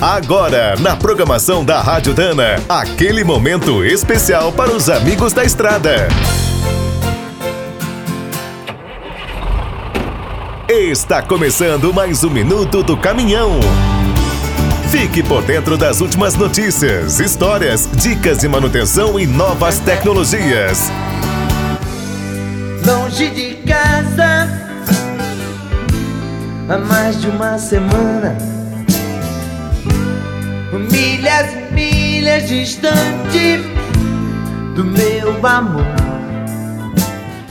Agora, na programação da Rádio Dana, aquele momento especial para os amigos da estrada. Está começando mais um minuto do caminhão. Fique por dentro das últimas notícias, histórias, dicas de manutenção e novas tecnologias. Longe de casa, há mais de uma semana. Milhas e milhas distante do meu amor.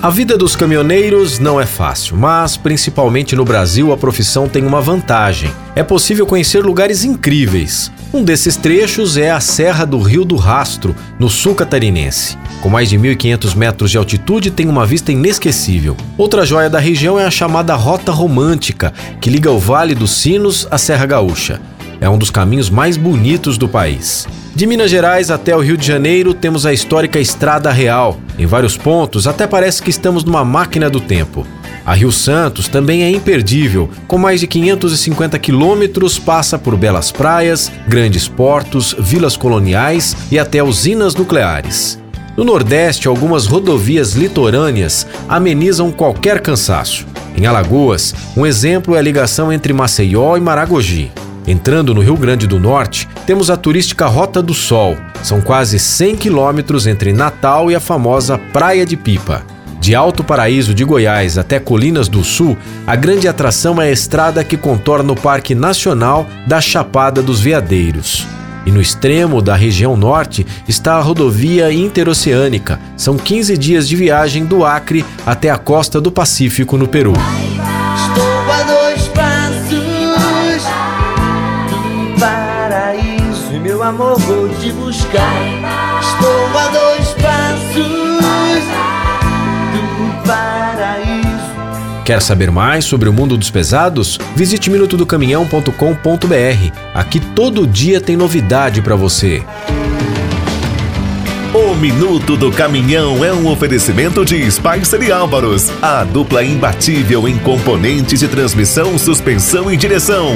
A vida dos caminhoneiros não é fácil, mas principalmente no Brasil a profissão tem uma vantagem. É possível conhecer lugares incríveis. Um desses trechos é a Serra do Rio do Rastro, no sul catarinense. Com mais de 1.500 metros de altitude, tem uma vista inesquecível. Outra joia da região é a chamada Rota Romântica, que liga o Vale dos Sinos à Serra Gaúcha. É um dos caminhos mais bonitos do país. De Minas Gerais até o Rio de Janeiro, temos a histórica Estrada Real. Em vários pontos, até parece que estamos numa máquina do tempo. A Rio Santos também é imperdível, com mais de 550 quilômetros, passa por belas praias, grandes portos, vilas coloniais e até usinas nucleares. No Nordeste, algumas rodovias litorâneas amenizam qualquer cansaço. Em Alagoas, um exemplo é a ligação entre Maceió e Maragogi. Entrando no Rio Grande do Norte, temos a turística Rota do Sol. São quase 100 quilômetros entre Natal e a famosa Praia de Pipa. De Alto Paraíso de Goiás até Colinas do Sul, a grande atração é a estrada que contorna o Parque Nacional da Chapada dos Veadeiros. E no extremo da região norte está a rodovia interoceânica. São 15 dias de viagem do Acre até a costa do Pacífico, no Peru. Amor vou te buscar. Estou a dois passos do paraíso. Quer saber mais sobre o mundo dos pesados? Visite minutodocaminhão.com.br. Aqui todo dia tem novidade para você. O Minuto do Caminhão é um oferecimento de Spicer e Álvaros, a dupla imbatível em componentes de transmissão, suspensão e direção.